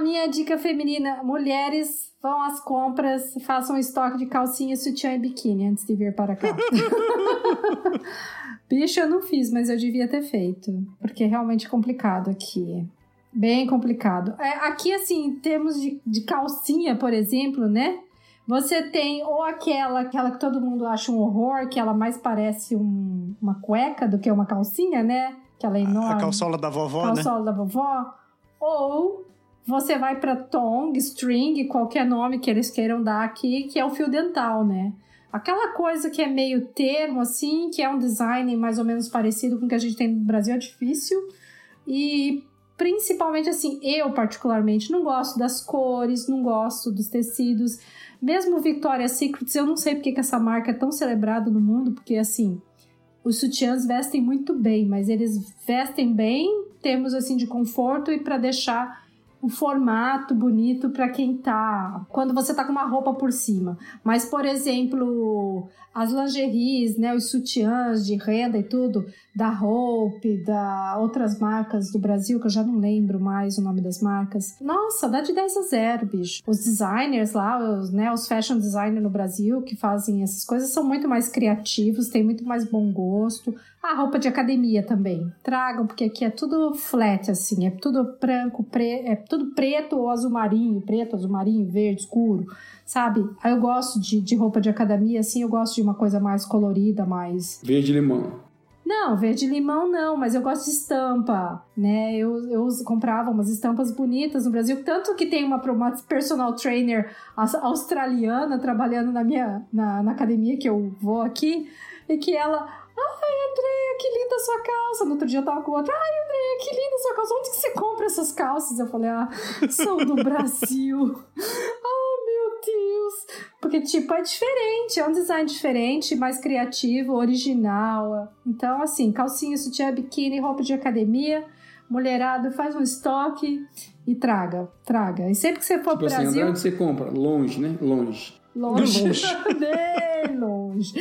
Minha dica feminina. Mulheres vão às compras, façam um estoque de calcinha, sutiã e biquíni antes de vir para cá. Bicho, eu não fiz, mas eu devia ter feito. Porque é realmente complicado aqui. Bem complicado. É, aqui, assim, em termos de, de calcinha, por exemplo, né? Você tem ou aquela, aquela que todo mundo acha um horror, que ela mais parece um, uma cueca do que uma calcinha, né? Aquela enorme. A calçola da vovó, calçola né? Calçola da vovó. Ou você vai para tong, string, qualquer nome que eles queiram dar aqui, que é o fio dental, né? Aquela coisa que é meio termo, assim, que é um design mais ou menos parecido com o que a gente tem no Brasil, é difícil. E principalmente, assim, eu particularmente não gosto das cores, não gosto dos tecidos. Mesmo Victoria's Secrets, eu não sei porque que essa marca é tão celebrada no mundo, porque, assim, os sutiãs vestem muito bem, mas eles vestem bem, temos assim de conforto e para deixar o formato bonito para quem tá. Quando você tá com uma roupa por cima. Mas, por exemplo, as lingeries, né, os sutiãs de renda e tudo, da Hope, da outras marcas do Brasil, que eu já não lembro mais o nome das marcas. Nossa, dá de 10 a 0, bicho. Os designers lá, os, né, os fashion designers no Brasil que fazem essas coisas são muito mais criativos, têm muito mais bom gosto. A roupa de academia também. Tragam, porque aqui é tudo flat, assim, é tudo branco, pre... é tudo preto ou azul marinho, preto, azul marinho, verde, escuro, sabe? Eu gosto de, de roupa de academia, assim, eu gosto de uma coisa mais colorida, mais. Verde limão. Não, verde limão não, mas eu gosto de estampa, né? Eu, eu comprava umas estampas bonitas no Brasil, tanto que tem uma, uma personal trainer australiana trabalhando na minha na, na academia que eu vou aqui, e que ela Ai, Andréia, que linda sua calça. No outro dia eu tava com outra. Ai, Andréia, que linda sua calça. Onde que você compra essas calças? Eu falei, ah, são do Brasil. meu Deus. Porque, tipo, é diferente. É um design diferente, mais criativo, original. Então, assim, calcinha, sutiã, biquíni, roupa de academia. Mulherada, faz um estoque e traga, traga. E sempre que você for tipo pro assim, Brasil... onde você compra? Longe, né? Longe. Longe. Bem longe.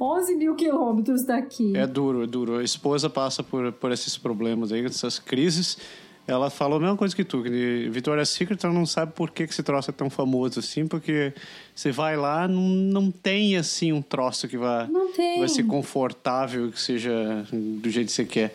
11 mil quilômetros daqui. É duro, é duro. A esposa passa por, por esses problemas aí, essas crises. Ela falou a mesma coisa que tu, que Victoria's Secret ela não sabe por que, que esse troço é tão famoso assim, porque você vai lá, não, não tem assim um troço que tem. vai ser confortável, que seja do jeito que você quer.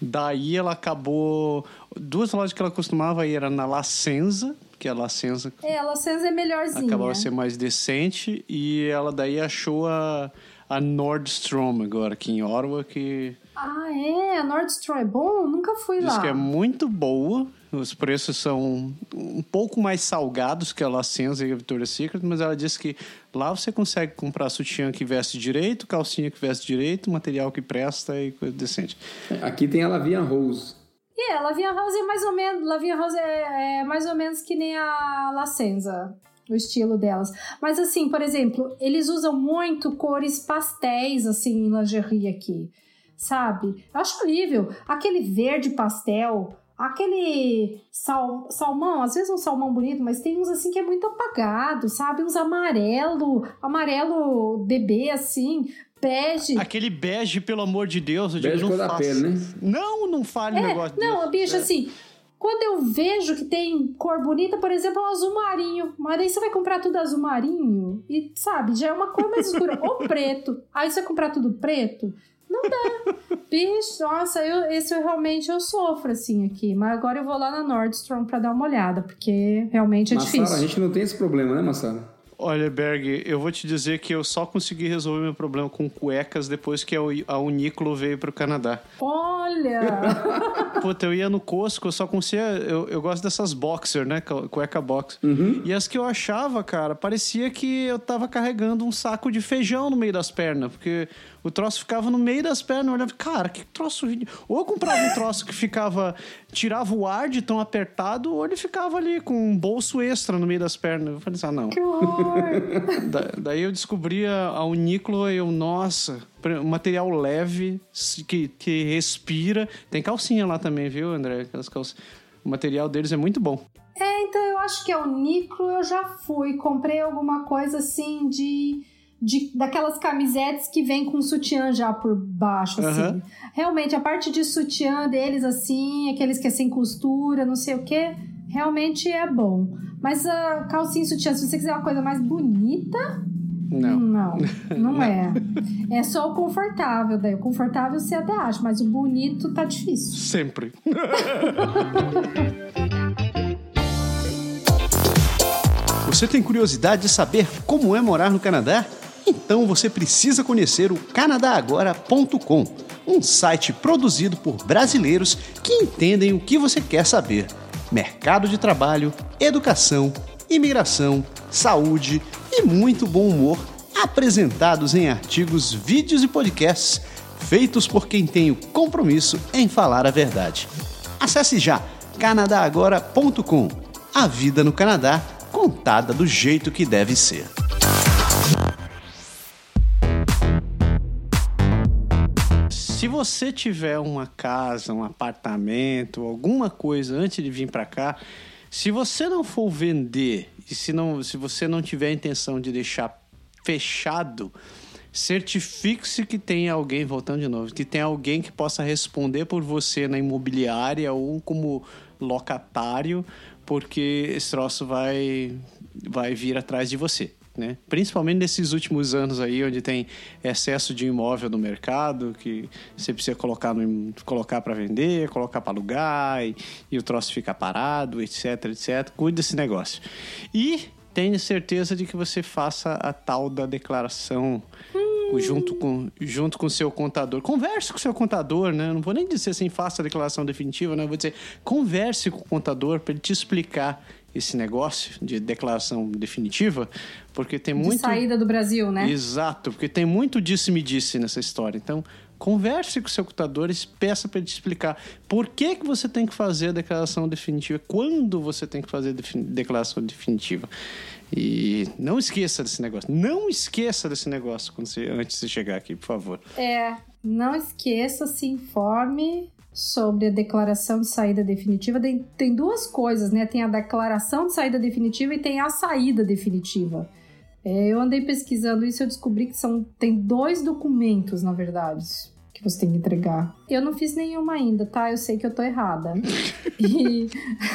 Daí ela acabou. Duas lojas que ela costumava ir era na La Senza, que a La Senza. É, a La Senza é melhorzinha. Acabava ser mais decente, e ela daí achou a, a Nordstrom agora, aqui em Orwa, que. Ah, é? A Nordstrom é bom? Nunca fui Diz lá. que é muito boa. Os preços são um pouco mais salgados que a La Senza e a Victoria's Secret, mas ela disse que lá você consegue comprar sutiã que veste direito, calcinha que veste direito, material que presta e coisa decente. Aqui tem a Lavian Rose. E é, Lavinha House é mais ou menos, Lavinha House é, é mais ou menos que nem a La Senza, o estilo delas. Mas assim, por exemplo, eles usam muito cores pastéis assim em lingerie aqui, sabe? Eu acho horrível. Aquele verde pastel, aquele sal, salmão, às vezes um salmão bonito, mas tem uns assim que é muito apagado, sabe? Uns amarelo, amarelo bebê assim, bege. Aquele bege, pelo amor de Deus, eu Bege digo, não faça. pele, né? Não, não fale um É, negócio não, desse. bicho, É. assim, quando eu vejo que tem cor bonita, por exemplo, é um azul marinho. Mas aí você vai comprar tudo azul marinho e, sabe, já é uma cor mais escura. Ou preto. Aí você vai comprar tudo preto. Não dá. Bicho, nossa, eu, esse eu realmente eu sofro, assim, aqui. Mas agora eu vou lá na Nordstrom pra dar uma olhada, porque realmente é Massara, a difícil. gente não tem esse problema, né, Massara? Olha, Berg, eu vou te dizer que eu só consegui resolver meu problema com cuecas depois que a a Uniqlo veio pro Canadá. Olha! Puta, eu ia no Costco, eu só conseguia. Eu, eu gosto dessas boxer, né? cu- Cueca boxer. E as que eu achava, cara, parecia que eu tava carregando um saco de feijão no meio das pernas, porque o troço ficava no meio das pernas. Olhava, cara, que troço. Ou eu comprava um troço que ficava. tirava o ar de tão apertado, ou ele ficava ali com um bolso extra no meio das pernas. Eu falei assim, ah, não. que! Da- daí eu descobri a, a Uniqlo e eu, nossa, material leve, que, que respira. Tem calcinha lá também, viu, André? Aquelas calças. O material deles é muito bom. É, então eu acho que é o Nicro eu já fui. Comprei alguma coisa assim de. De, daquelas camisetes que vem com sutiã já por baixo, assim. Aham. Realmente, a parte de sutiã deles, assim, aqueles que é sem costura, não sei o que, realmente é bom. Mas a calcinha e sutiã, se você quiser uma coisa mais bonita, Não. não, não é. É só o confortável, daí. O confortável você até acha, mas o bonito tá difícil. Sempre. Você tem curiosidade de saber como é morar no Canadá? Então você precisa conhecer o canadagora.com, um site produzido por brasileiros que entendem o que você quer saber: mercado de trabalho, educação, imigração, saúde e muito bom humor, apresentados em artigos, vídeos e podcasts feitos por quem tem o compromisso em falar a verdade. Acesse já canadagora.com. A vida no Canadá contada do jeito que deve ser. Você tiver uma casa, um apartamento, alguma coisa antes de vir pra cá, Se você não for vender e se, não, se você não tiver a intenção de deixar fechado, certifique-se que tem alguém, voltando de novo, que tem alguém que possa responder por você na imobiliária ou como locatário, porque esse troço vai, vai vir atrás de você. Né? Principalmente nesses últimos anos aí, onde tem excesso de imóvel no mercado, que você precisa colocar, no, colocar para vender, colocar para alugar, e, e o troço fica parado, etc, etc. Cuide desse negócio. E tenha certeza de que você faça a tal da declaração hum. junto com junto com seu contador. Converse com seu contador, né? Não vou nem dizer assim, faça a declaração definitiva, né? Vou dizer, converse com o contador para ele te explicar esse negócio de declaração definitiva, porque tem muito. De saída do Brasil, né? Exato, porque tem muito disse-me-disse nessa história. Então, converse com o seu contador e peça para ele te explicar por que, que você tem que fazer a declaração definitiva, quando você tem que fazer a declaração definitiva. E não esqueça desse negócio. Não esqueça desse negócio quando você, antes de chegar aqui, por favor. É, não esqueça, se informe sobre a declaração de saída definitiva. Tem, tem duas coisas, né? Tem a declaração de saída definitiva e tem a saída definitiva. É, eu andei pesquisando isso e eu descobri que são, tem dois documentos, na verdade, que você tem que entregar. Eu não fiz nenhuma ainda, tá? Eu sei que eu tô errada. e,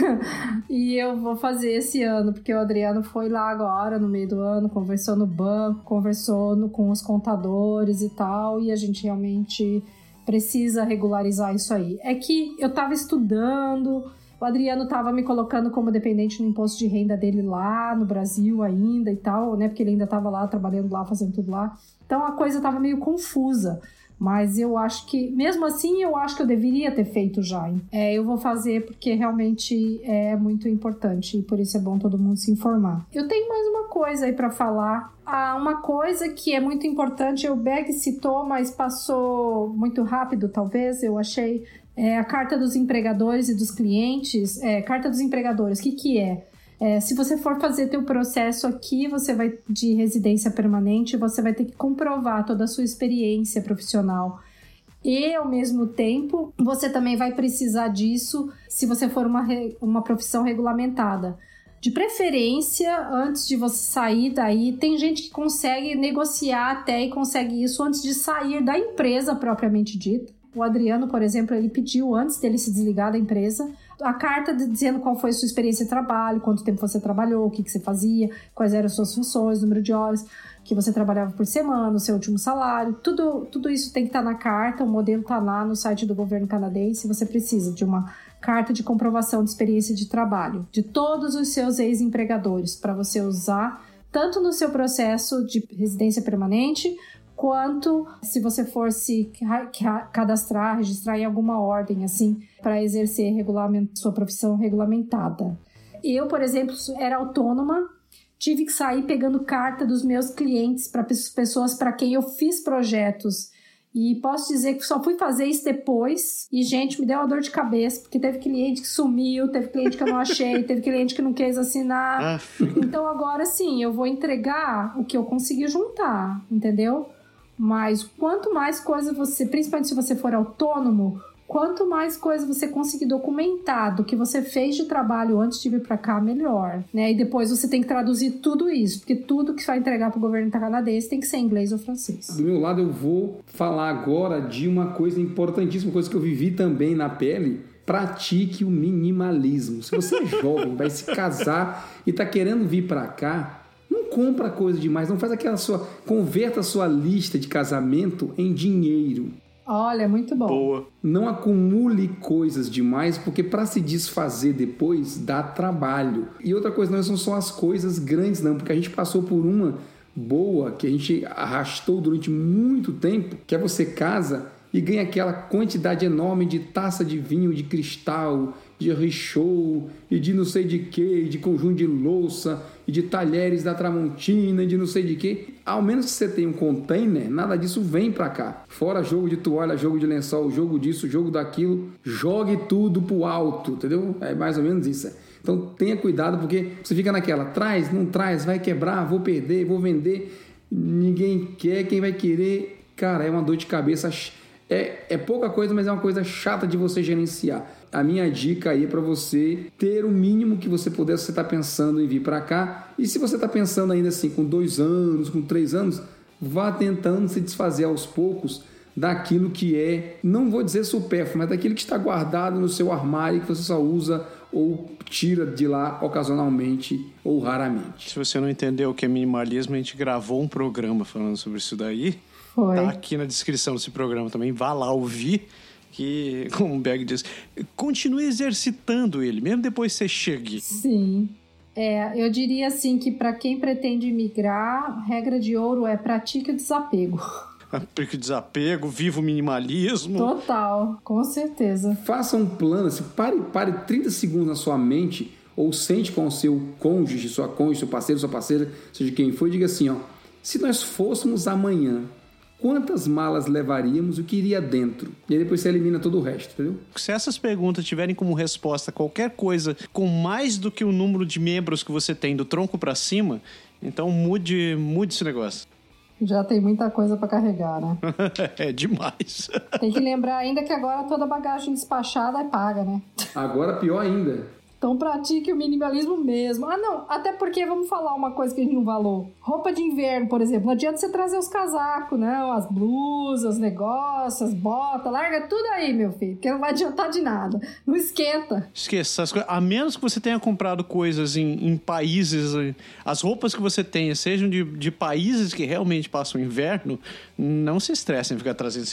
e eu vou fazer esse ano, porque o Adriano foi lá agora, no meio do ano, conversou no banco, conversou no, com os contadores e tal, e a gente realmente precisa regularizar isso aí. É que eu tava estudando, o Adriano tava me colocando como dependente no imposto de renda dele lá no Brasil ainda e tal, né? Porque ele ainda tava lá trabalhando lá, fazendo tudo lá. Então a coisa tava meio confusa. Mas eu acho que, mesmo assim, eu acho que eu deveria ter feito já. É, eu vou fazer porque realmente é muito importante e por isso é bom todo mundo se informar. Eu tenho mais uma coisa aí para falar. Ah, uma coisa que é muito importante, o Beg citou, mas passou muito rápido, talvez, eu achei. É a carta dos empregadores e dos clientes. É, carta dos empregadores, o que, que é? É, se você for fazer teu processo aqui, você vai de residência permanente, você vai ter que comprovar toda a sua experiência profissional. E ao mesmo tempo, você também vai precisar disso se você for uma, uma profissão regulamentada. De preferência, antes de você sair daí, tem gente que consegue negociar até e consegue isso antes de sair da empresa propriamente dita. O Adriano, por exemplo, ele pediu antes dele se desligar da empresa a carta dizendo qual foi a sua experiência de trabalho, quanto tempo você trabalhou, o que, que você fazia, quais eram as suas funções, número de horas que você trabalhava por semana, o seu último salário, tudo, tudo isso tem que estar tá na carta, o modelo está lá no site do governo canadense, você precisa de uma carta de comprovação de experiência de trabalho de todos os seus ex-empregadores para você usar tanto no seu processo de residência permanente quanto se você for se cadastrar, registrar em alguma ordem, assim, para exercer sua profissão regulamentada. Eu, por exemplo, era autônoma, tive que sair pegando carta dos meus clientes para pessoas para quem eu fiz projetos. E posso dizer que só fui fazer isso depois. E, gente, me deu uma dor de cabeça, porque teve cliente que sumiu, teve cliente que eu não achei, teve cliente que não quis assinar. Então, agora sim, eu vou entregar o que eu consegui juntar, entendeu? Mas quanto mais coisa você, principalmente se você for autônomo, quanto mais coisa você conseguir documentar do que você fez de trabalho antes de vir para cá, melhor, né? E depois você tem que traduzir tudo isso, porque tudo que vai entregar para o governo canadense tem que ser inglês ou francês. Do meu lado, eu vou falar agora de uma coisa importantíssima, coisa que eu vivi também na pele. Pratique o minimalismo. Se você é jovem, vai se casar e está querendo vir para cá, compra coisa demais, não faz aquela sua. Converta a sua lista de casamento em dinheiro. Olha, muito bom. Boa. Não acumule coisas demais, porque para se desfazer depois dá trabalho. E outra coisa, não são só as coisas grandes, não, porque a gente passou por uma boa que a gente arrastou durante muito tempo, que é você casa e ganha aquela quantidade enorme de taça de vinho de cristal, de richou e de não sei de que, de conjunto de louça e de talheres da Tramontina e de não sei de que. Ao menos que você tenha um container, nada disso vem para cá. Fora jogo de toalha, jogo de lençol, jogo disso, jogo daquilo, jogue tudo pro alto, entendeu? É mais ou menos isso. Então tenha cuidado porque você fica naquela, traz, não traz, vai quebrar, vou perder, vou vender, ninguém quer, quem vai querer, cara, é uma dor de cabeça é, é pouca coisa, mas é uma coisa chata de você gerenciar. A minha dica aí é para você ter o mínimo que você puder, se você está pensando em vir para cá. E se você está pensando ainda assim, com dois anos, com três anos, vá tentando se desfazer aos poucos daquilo que é, não vou dizer supérfluo, mas daquilo que está guardado no seu armário que você só usa ou tira de lá ocasionalmente ou raramente. Se você não entendeu o que é minimalismo, a gente gravou um programa falando sobre isso daí. Foi. Tá aqui na descrição desse programa também. Vá lá ouvir. Que, como o Berg diz, continue exercitando ele, mesmo depois que você chegue. Sim. É, eu diria assim que para quem pretende migrar, regra de ouro é pratique o desapego. Porque desapego, viva o minimalismo. Total, com certeza. Faça um plano, assim, pare, pare 30 segundos na sua mente ou sente com o seu cônjuge, sua cônjuge, seu parceiro, sua parceira, seja quem for, e diga assim, ó, se nós fôssemos amanhã, quantas malas levaríamos e o que iria dentro? E aí depois você elimina todo o resto, entendeu? Se essas perguntas tiverem como resposta qualquer coisa com mais do que o número de membros que você tem do tronco pra cima, então mude, mude esse negócio. Já tem muita coisa para carregar, né? é demais. Tem que lembrar ainda que agora toda bagagem despachada é paga, né? Agora pior ainda. Então pratique o minimalismo mesmo. Ah, não, até porque vamos falar uma coisa que a gente não falou. Roupa de inverno, por exemplo, não adianta você trazer os casacos, não, as blusas, os negócios, as botas, larga tudo aí, meu filho, porque não vai adiantar de nada. Não esquenta. Esqueça essas coisas. A menos que você tenha comprado coisas em, em países, eh, as roupas que você tenha sejam de, de países que realmente passam inverno, não se estressem em ficar trazendo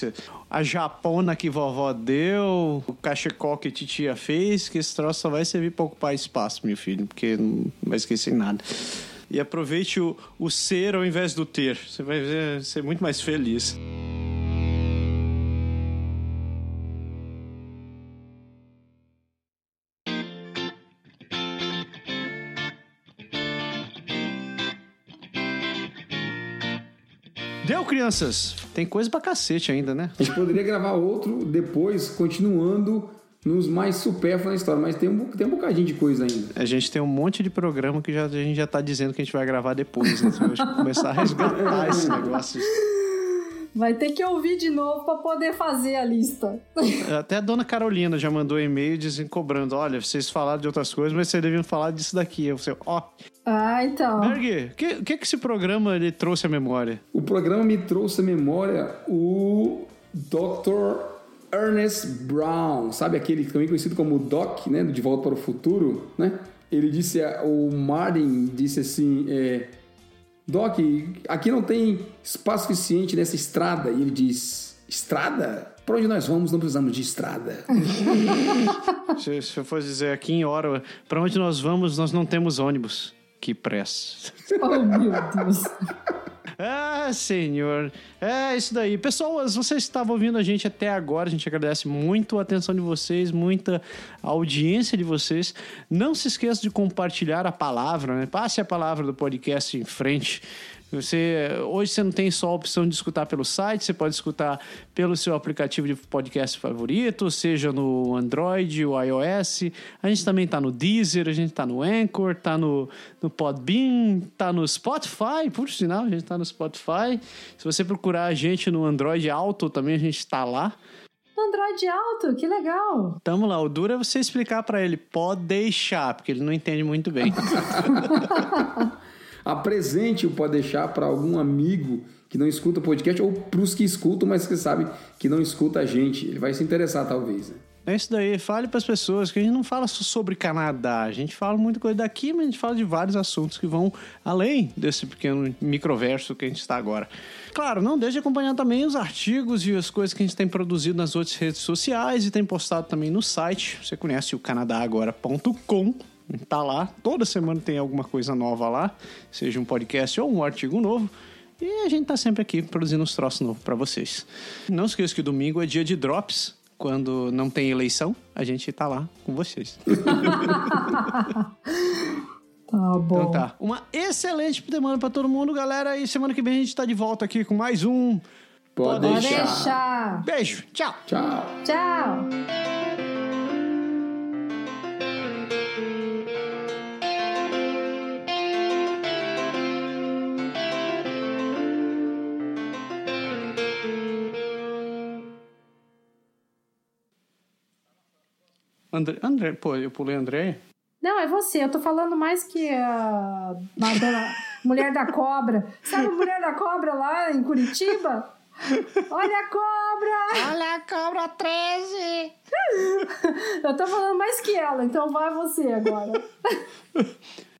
a japona que vovó deu, o cachecol que titia fez, que esse troço só vai servir para ocupar espaço, meu filho, porque não vai esquecer nada. E aproveite o, o ser ao invés do ter. Você vai ser muito mais feliz. Crianças? Tem coisa pra cacete ainda, né? A gente poderia gravar outro depois, continuando nos mais supérfluos na história, mas tem um, tem um bocadinho de coisa ainda. A gente tem um monte de programa que já, a gente já tá dizendo que a gente vai gravar depois. Né? Então, começar a resgatar esse negócio. Vai ter que ouvir de novo para poder fazer a lista. Até a dona Carolina já mandou e-mail dizendo, cobrando: olha, vocês falaram de outras coisas, mas vocês deviam falar disso daqui. Eu falei, ó, Ah, então. Berg, o que, que, que esse programa ele trouxe à memória? O programa me trouxe à memória o Dr. Ernest Brown, sabe aquele também conhecido como Doc, né, do De Volta para o Futuro, né? Ele disse, o Martin disse assim, é, Doc, aqui não tem espaço suficiente nessa estrada. E ele diz, estrada? Para onde nós vamos não precisamos de estrada. Se, se eu fosse dizer aqui em hora, pra onde nós vamos, nós não temos ônibus. Que pressa. Oh, meu Deus. Ah, senhor. É isso daí. Pessoas, vocês estavam ouvindo a gente até agora. A gente agradece muito a atenção de vocês, muita audiência de vocês. Não se esqueça de compartilhar a palavra, né? Passe a palavra do podcast em frente. Você, hoje você não tem só a opção de escutar pelo site, você pode escutar pelo seu aplicativo de podcast favorito, seja no Android ou iOS. A gente também tá no Deezer, a gente tá no Anchor, tá no, no Podbean, tá no Spotify, por sinal, a gente tá no Spotify. Se você procurar a gente no Android Auto, também a gente tá lá. Android alto, que legal. Tamo lá, o duro é você explicar pra ele, pode deixar, porque ele não entende muito bem. Apresente o Pode Deixar para algum amigo que não escuta podcast ou para os que escutam, mas que sabe que não escuta a gente. Ele vai se interessar, talvez. né? É isso daí, fale para as pessoas que a gente não fala só sobre Canadá, a gente fala muita coisa daqui, mas a gente fala de vários assuntos que vão além desse pequeno microverso que a gente está agora. Claro, não deixe de acompanhar também os artigos e as coisas que a gente tem produzido nas outras redes sociais e tem postado também no site. Você conhece o canadagora.com. Tá lá, toda semana tem alguma coisa nova lá, seja um podcast ou um artigo novo. E a gente tá sempre aqui produzindo uns troços novos para vocês. Não esqueça que domingo é dia de drops. Quando não tem eleição, a gente tá lá com vocês. Tá bom. Então tá. Uma excelente semana pra todo mundo, galera. E semana que vem a gente tá de volta aqui com mais um. Pode, Pode deixar. deixar. Beijo, tchau! Tchau. Tchau. André, André, pô, eu pulei André. Não, é você. Eu tô falando mais que a, Mulher da Cobra. Sabe a Mulher da Cobra lá em Curitiba? Olha a cobra! Olha a cobra 13! Eu tô falando mais que ela, então vai você agora.